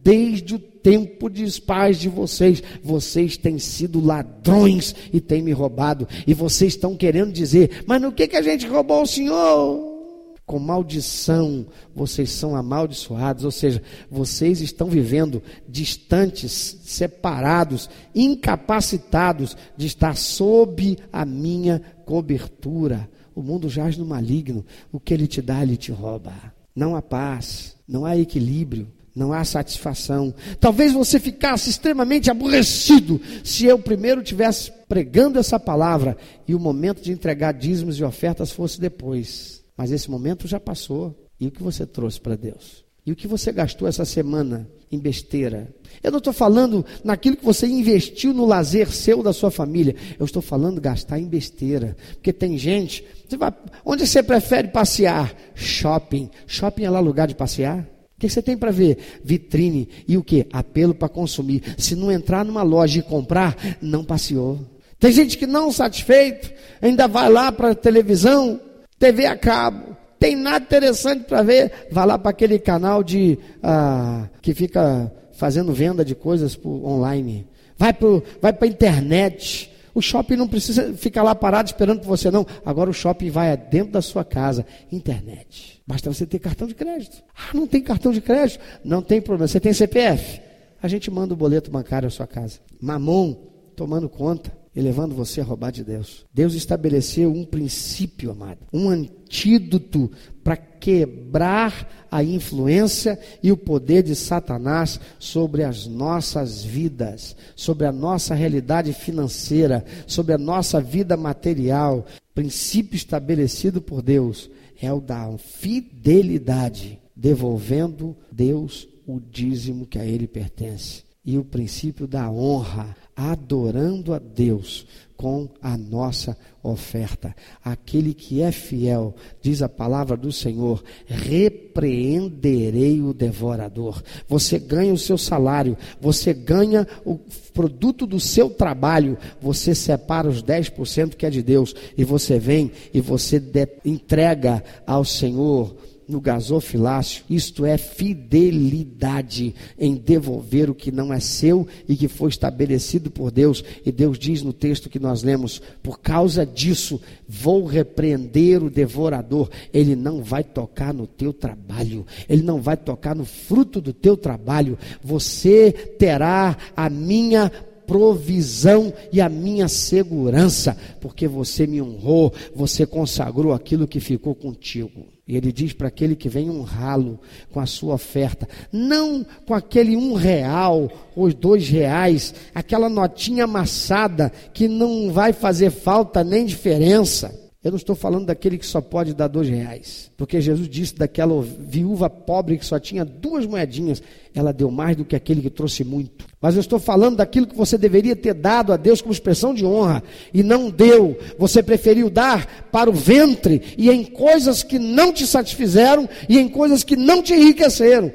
desde o tempo dos pais de vocês, vocês têm sido ladrões e têm me roubado, e vocês estão querendo dizer, mas no que, que a gente roubou o Senhor? Com maldição, vocês são amaldiçoados, ou seja, vocês estão vivendo distantes, separados, incapacitados de estar sob a minha cobertura. O mundo jaz no maligno, o que ele te dá, ele te rouba. Não há paz, não há equilíbrio, não há satisfação. Talvez você ficasse extremamente aborrecido se eu primeiro tivesse pregando essa palavra e o momento de entregar dízimos e ofertas fosse depois. Mas esse momento já passou. E o que você trouxe para Deus? E o que você gastou essa semana em besteira? Eu não estou falando naquilo que você investiu no lazer seu da sua família. Eu estou falando gastar em besteira. Porque tem gente. Você vai, onde você prefere passear? Shopping. Shopping é lá lugar de passear? O que você tem para ver? Vitrine. E o que? Apelo para consumir. Se não entrar numa loja e comprar, não passeou. Tem gente que não satisfeito, ainda vai lá para a televisão, TV a cabo. Tem nada interessante para ver. Vá lá para aquele canal de ah, que fica fazendo venda de coisas por, online. Vai para vai a internet. O shopping não precisa ficar lá parado esperando por você, não. Agora o shopping vai dentro da sua casa. Internet. Basta você ter cartão de crédito. Ah, não tem cartão de crédito? Não tem problema. Você tem CPF? A gente manda o boleto bancário à sua casa. Mamon tomando conta e levando você a roubar de Deus. Deus estabeleceu um princípio, amado, um antídoto para quebrar a influência e o poder de Satanás sobre as nossas vidas, sobre a nossa realidade financeira, sobre a nossa vida material. Princípio estabelecido por Deus é o da fidelidade, devolvendo Deus o dízimo que a ele pertence. E o princípio da honra adorando a Deus com a nossa oferta. Aquele que é fiel, diz a palavra do Senhor, repreenderei o devorador. Você ganha o seu salário, você ganha o produto do seu trabalho, você separa os 10% que é de Deus e você vem e você entrega ao Senhor no gasofilácio, isto é fidelidade em devolver o que não é seu e que foi estabelecido por Deus. E Deus diz no texto que nós lemos: por causa disso, vou repreender o devorador. Ele não vai tocar no teu trabalho, ele não vai tocar no fruto do teu trabalho. Você terá a minha provisão e a minha segurança, porque você me honrou, você consagrou aquilo que ficou contigo. E ele diz para aquele que vem honrá-lo com a sua oferta, não com aquele um real ou dois reais, aquela notinha amassada que não vai fazer falta nem diferença. Eu não estou falando daquele que só pode dar dois reais, porque Jesus disse daquela viúva pobre que só tinha duas moedinhas, ela deu mais do que aquele que trouxe muito. Mas eu estou falando daquilo que você deveria ter dado a Deus como expressão de honra e não deu. Você preferiu dar para o ventre e em coisas que não te satisfizeram e em coisas que não te enriqueceram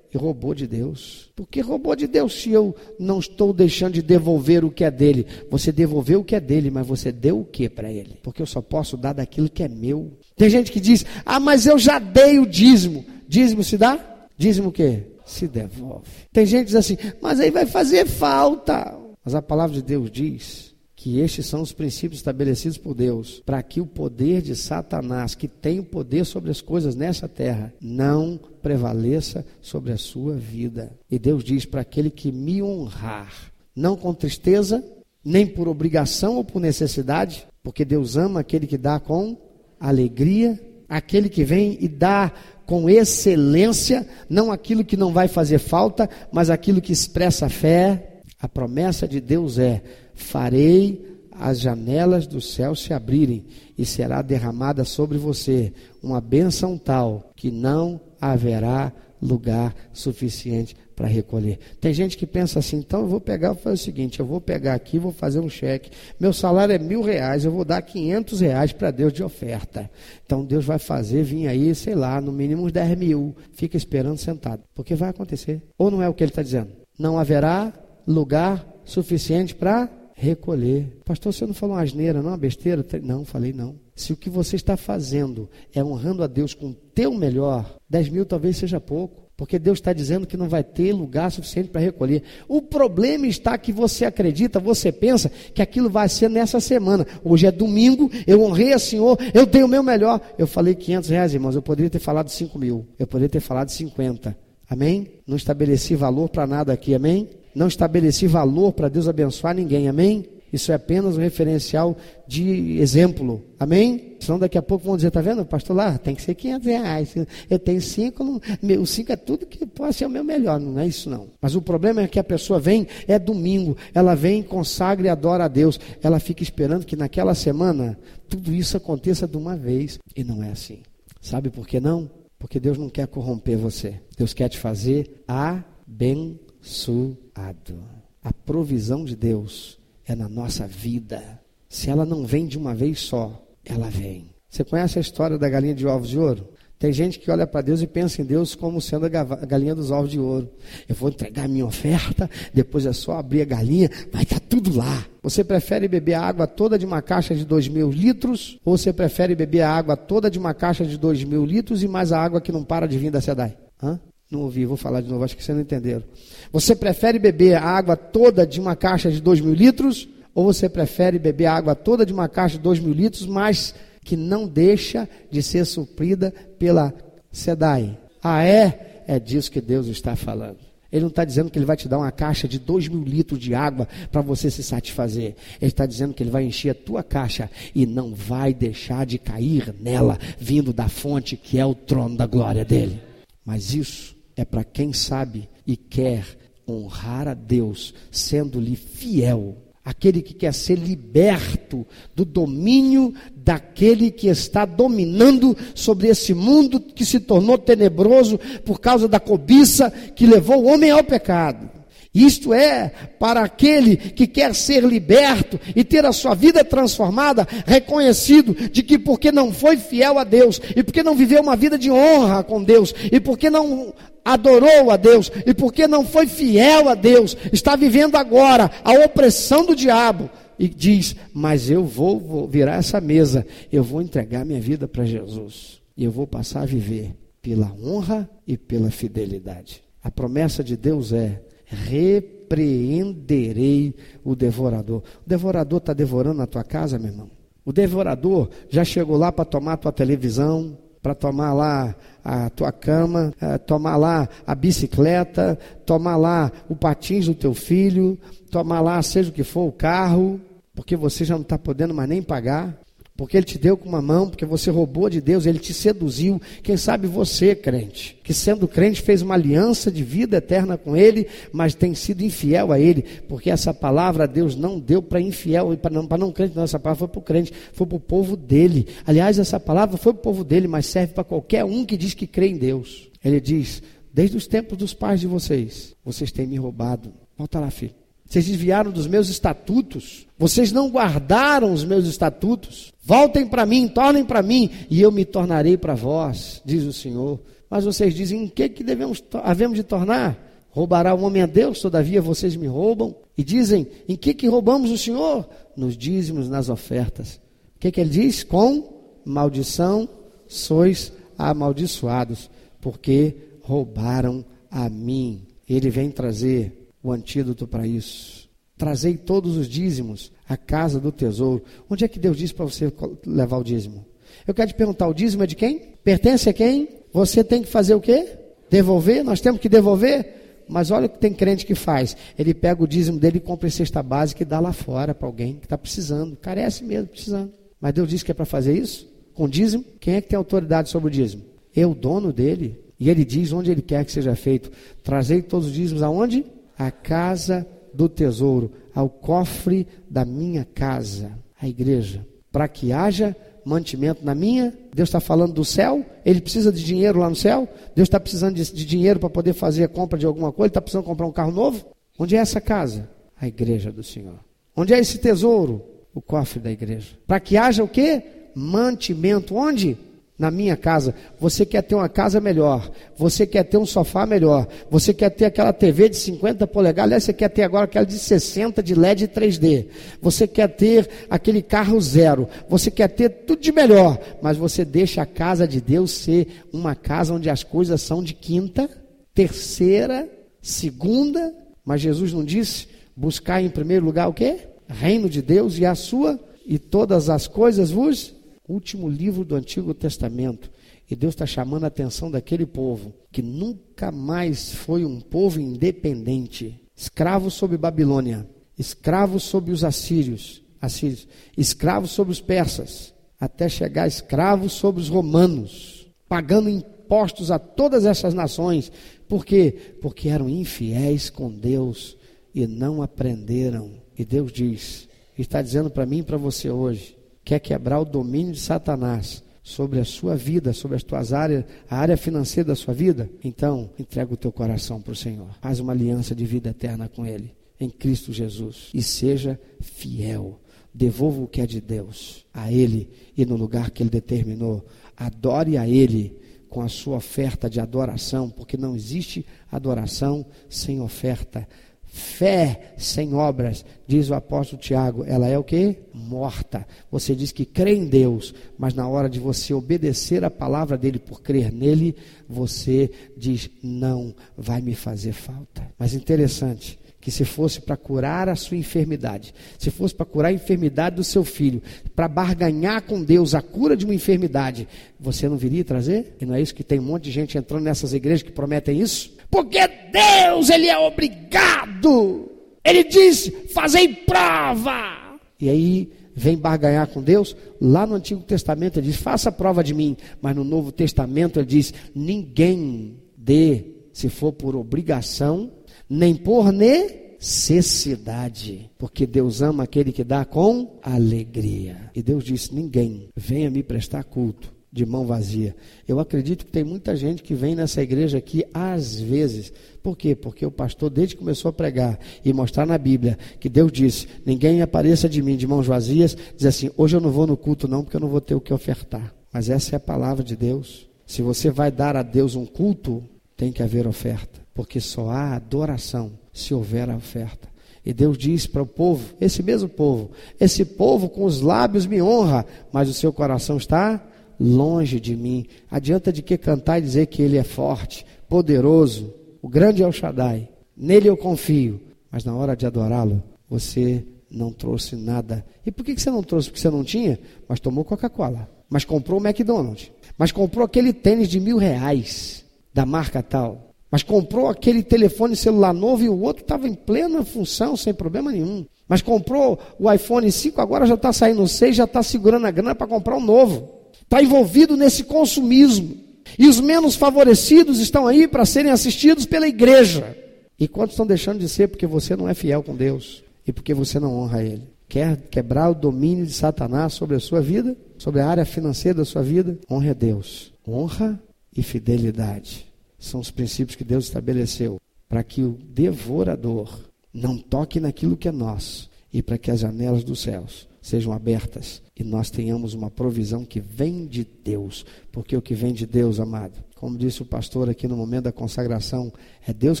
e roubou de Deus. Porque roubou de Deus se eu não estou deixando de devolver o que é dele. Você devolveu o que é dele, mas você deu o que para ele? Porque eu só posso dar daquilo que é meu. Tem gente que diz: "Ah, mas eu já dei o dízimo". Dízimo se dá? Dízimo o quê? Se devolve. Tem gente que diz assim: "Mas aí vai fazer falta". Mas a palavra de Deus diz que estes são os princípios estabelecidos por Deus, para que o poder de Satanás, que tem o poder sobre as coisas nessa terra, não prevaleça sobre a sua vida. E Deus diz para aquele que me honrar, não com tristeza, nem por obrigação ou por necessidade, porque Deus ama aquele que dá com alegria, aquele que vem e dá com excelência, não aquilo que não vai fazer falta, mas aquilo que expressa fé. A promessa de Deus é: farei as janelas do céu se abrirem e será derramada sobre você uma bênção tal que não haverá lugar suficiente para recolher. Tem gente que pensa assim, então eu vou pegar, vou fazer o seguinte, eu vou pegar aqui, vou fazer um cheque, meu salário é mil reais, eu vou dar quinhentos reais para Deus de oferta. Então Deus vai fazer vir aí, sei lá, no mínimo uns dez mil. Fica esperando sentado, porque vai acontecer. Ou não é o que ele está dizendo? Não haverá lugar suficiente para recolher. Pastor, você não falou uma asneira, não uma besteira? Não, falei não. Se o que você está fazendo é honrando a Deus com o teu melhor, 10 mil talvez seja pouco. Porque Deus está dizendo que não vai ter lugar suficiente para recolher. O problema está que você acredita, você pensa que aquilo vai ser nessa semana. Hoje é domingo, eu honrei a Senhor, eu dei o meu melhor. Eu falei 500 reais, irmãos, eu poderia ter falado 5 mil, eu poderia ter falado 50. Amém? Não estabeleci valor para nada aqui, amém? Não estabeleci valor para Deus abençoar ninguém, amém? Isso é apenas um referencial de exemplo, amém? Senão daqui a pouco vão dizer, tá vendo, pastor lá, tem que ser 500 reais, eu tenho cinco, o cinco é tudo que pode ser o meu melhor, não é isso não. Mas o problema é que a pessoa vem, é domingo, ela vem, consagra e adora a Deus, ela fica esperando que naquela semana tudo isso aconteça de uma vez, e não é assim. Sabe por que não? Porque Deus não quer corromper você, Deus quer te fazer abençoado abençoado. A provisão de Deus é na nossa vida. Se ela não vem de uma vez só, ela vem. Você conhece a história da galinha de ovos de ouro? Tem gente que olha para Deus e pensa em Deus como sendo a galinha dos ovos de ouro. Eu vou entregar a minha oferta, depois é só abrir a galinha, vai estar tá tudo lá. Você prefere beber a água toda de uma caixa de dois mil litros? Ou você prefere beber a água toda de uma caixa de dois mil litros e mais a água que não para de vir da SEDAI? Hã? Não ouvi, vou falar de novo, acho que vocês não entenderam. Você prefere beber a água toda de uma caixa de 2 mil litros? Ou você prefere beber a água toda de uma caixa de 2 mil litros, mas que não deixa de ser suprida pela SEDAI? Ah, é? É disso que Deus está falando. Ele não está dizendo que ele vai te dar uma caixa de 2 mil litros de água para você se satisfazer. Ele está dizendo que ele vai encher a tua caixa e não vai deixar de cair nela, vindo da fonte que é o trono da glória dele. Mas isso é para quem sabe e quer honrar a Deus, sendo-lhe fiel. Aquele que quer ser liberto do domínio daquele que está dominando sobre esse mundo que se tornou tenebroso por causa da cobiça que levou o homem ao pecado. Isto é, para aquele que quer ser liberto e ter a sua vida transformada, reconhecido de que porque não foi fiel a Deus, e porque não viveu uma vida de honra com Deus, e porque não adorou a Deus, e porque não foi fiel a Deus, está vivendo agora a opressão do diabo, e diz: Mas eu vou, vou virar essa mesa, eu vou entregar minha vida para Jesus, e eu vou passar a viver pela honra e pela fidelidade. A promessa de Deus é: repreenderei o devorador. O devorador está devorando a tua casa, meu irmão. O devorador já chegou lá para tomar tua televisão, para tomar lá a tua cama, eh, tomar lá a bicicleta, tomar lá o patins do teu filho, tomar lá, seja o que for, o carro, porque você já não está podendo mais nem pagar porque ele te deu com uma mão, porque você roubou de Deus, ele te seduziu. Quem sabe você, crente, que sendo crente fez uma aliança de vida eterna com ele, mas tem sido infiel a ele, porque essa palavra Deus não deu para infiel e para não, não crente, não, essa palavra foi para o crente, foi para o povo dele. Aliás, essa palavra foi para o povo dele, mas serve para qualquer um que diz que crê em Deus. Ele diz: Desde os tempos dos pais de vocês, vocês têm me roubado. Volta lá, filho. Vocês desviaram dos meus estatutos. Vocês não guardaram os meus estatutos. Voltem para mim, tornem para mim, e eu me tornarei para vós, diz o Senhor. Mas vocês dizem: em que, que devemos, havemos de tornar? Roubará o homem a Deus, todavia vocês me roubam. E dizem: em que, que roubamos o Senhor? Nos dízimos, nas ofertas. O que, que ele diz? Com maldição sois amaldiçoados, porque roubaram a mim. Ele vem trazer o antídoto para isso. Trazei todos os dízimos à casa do tesouro. Onde é que Deus disse para você levar o dízimo? Eu quero te perguntar: o dízimo é de quem? Pertence a quem? Você tem que fazer o quê? Devolver? Nós temos que devolver? Mas olha o que tem crente que faz. Ele pega o dízimo dele compra cesta básica e dá lá fora para alguém que está precisando. Carece mesmo, precisando. Mas Deus disse que é para fazer isso? Com dízimo? Quem é que tem autoridade sobre o dízimo? Eu, dono dele. E ele diz onde ele quer que seja feito. Trazei todos os dízimos aonde? À casa do tesouro, ao cofre da minha casa, a igreja, para que haja mantimento na minha. Deus está falando do céu, ele precisa de dinheiro lá no céu. Deus está precisando de, de dinheiro para poder fazer a compra de alguma coisa, está precisando comprar um carro novo. Onde é essa casa? A igreja do Senhor. Onde é esse tesouro? O cofre da igreja. Para que haja o quê? Mantimento. Onde? Na minha casa. Você quer ter uma casa melhor, você quer ter um sofá melhor, você quer ter aquela TV de 50 polegadas, aliás, você quer ter agora aquela de 60 de LED 3D. Você quer ter aquele carro zero, você quer ter tudo de melhor, mas você deixa a casa de Deus ser uma casa onde as coisas são de quinta, terceira, segunda, mas Jesus não disse buscar em primeiro lugar o quê? Reino de Deus e a sua e todas as coisas vos último livro do Antigo Testamento. E Deus está chamando a atenção daquele povo que nunca mais foi um povo independente, escravo sob Babilônia, escravo sob os assírios, assírios, escravo sob os persas, até chegar escravo sob os romanos, pagando impostos a todas essas nações. Por quê? Porque eram infiéis com Deus e não aprenderam. E Deus diz, está dizendo para mim e para você hoje, quer quebrar o domínio de Satanás sobre a sua vida, sobre as tuas áreas, a área financeira da sua vida, então entrega o teu coração para o Senhor. Faz uma aliança de vida eterna com Ele, em Cristo Jesus, e seja fiel. Devolva o que é de Deus a Ele e no lugar que Ele determinou. Adore a Ele com a sua oferta de adoração, porque não existe adoração sem oferta. Fé sem obras, diz o apóstolo Tiago, ela é o que? Morta. Você diz que crê em Deus, mas na hora de você obedecer a palavra dele por crer nele, você diz: não vai me fazer falta. Mas interessante, que se fosse para curar a sua enfermidade, se fosse para curar a enfermidade do seu filho, para barganhar com Deus a cura de uma enfermidade, você não viria trazer? E não é isso que tem um monte de gente entrando nessas igrejas que prometem isso? Porque Deus, Ele é obrigado. Ele diz: fazei prova. E aí vem barganhar com Deus. Lá no Antigo Testamento ele diz: faça prova de mim. Mas no Novo Testamento ele diz: ninguém dê, se for por obrigação, nem por necessidade. Porque Deus ama aquele que dá com alegria. E Deus disse: ninguém venha me prestar culto de mão vazia. Eu acredito que tem muita gente que vem nessa igreja aqui às vezes. Por quê? Porque o pastor, desde que começou a pregar e mostrar na Bíblia que Deus disse: ninguém apareça de mim de mãos vazias, diz assim: hoje eu não vou no culto, não, porque eu não vou ter o que ofertar. Mas essa é a palavra de Deus. Se você vai dar a Deus um culto, tem que haver oferta, porque só há adoração se houver a oferta. E Deus diz para o povo, esse mesmo povo, esse povo com os lábios me honra, mas o seu coração está longe de mim. Adianta de que cantar e dizer que ele é forte, poderoso, o grande o Shaddai. Nele eu confio, mas na hora de adorá-lo, você não trouxe nada. E por que você não trouxe? Porque você não tinha, mas tomou Coca-Cola, mas comprou o McDonald's, mas comprou aquele tênis de mil reais da marca tal, mas comprou aquele telefone celular novo e o outro estava em plena função, sem problema nenhum. Mas comprou o iPhone 5, agora já está saindo o 6, já está segurando a grana para comprar um novo. Está envolvido nesse consumismo. E os menos favorecidos estão aí para serem assistidos pela igreja. E quantos estão deixando de ser porque você não é fiel com Deus e porque você não honra Ele? Quer quebrar o domínio de Satanás sobre a sua vida, sobre a área financeira da sua vida? Honre a Deus. Honra e fidelidade são os princípios que Deus estabeleceu para que o devorador não toque naquilo que é nosso e para que as janelas dos céus sejam abertas e nós tenhamos uma provisão que vem de Deus, porque o que vem de Deus, amado, como disse o pastor aqui no momento da consagração, é Deus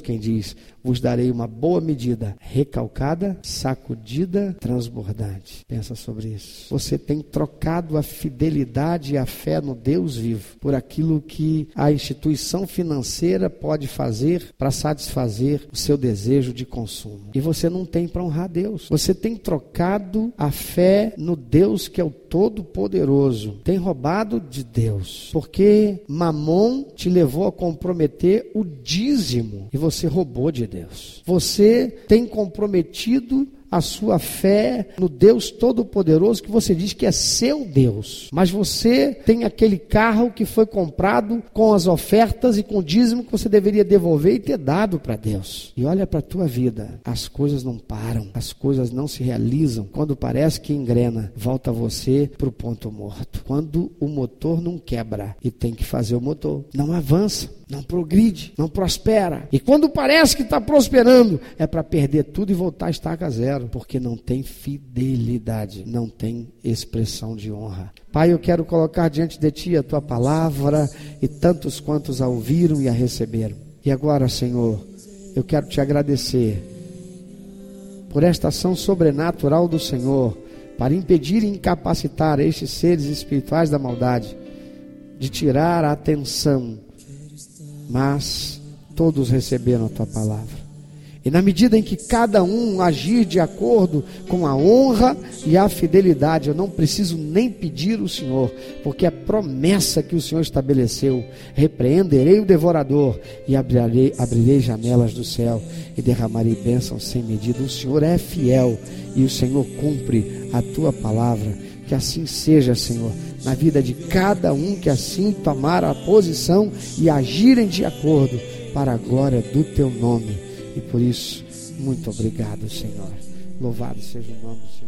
quem diz: vos darei uma boa medida, recalcada, sacudida, transbordante. Pensa sobre isso. Você tem trocado a fidelidade e a fé no Deus vivo por aquilo que a instituição financeira pode fazer para satisfazer o seu desejo de consumo. E você não tem para honrar Deus. Você tem trocado a fé no Deus que é o Todo-Poderoso. Tem roubado de Deus. Porque Mamon te levou a comprometer o dízimo e você roubou de Deus. Você tem comprometido a sua fé no Deus Todo-Poderoso que você diz que é seu Deus. Mas você tem aquele carro que foi comprado com as ofertas e com o dízimo que você deveria devolver e ter dado para Deus. E olha para a tua vida, as coisas não param, as coisas não se realizam. Quando parece que engrena, volta você para o ponto morto. Quando o motor não quebra e tem que fazer o motor, não avança não progride, não prospera. E quando parece que está prosperando, é para perder tudo e voltar a estaca zero, porque não tem fidelidade, não tem expressão de honra. Pai, eu quero colocar diante de Ti a Tua palavra e tantos quantos a ouviram e a receberam. E agora, Senhor, eu quero Te agradecer por esta ação sobrenatural do Senhor para impedir e incapacitar estes seres espirituais da maldade de tirar a atenção mas todos receberam a tua palavra. E na medida em que cada um agir de acordo com a honra e a fidelidade, eu não preciso nem pedir o Senhor, porque a promessa que o Senhor estabeleceu: repreenderei o devorador e abrirei, abrirei janelas do céu e derramarei bênçãos sem medida. O Senhor é fiel e o Senhor cumpre a tua palavra. Que assim seja, Senhor na vida de cada um que assim tomar a posição e agirem de acordo para a glória do teu nome. E por isso, muito obrigado, Senhor. Louvado seja o nome do Senhor.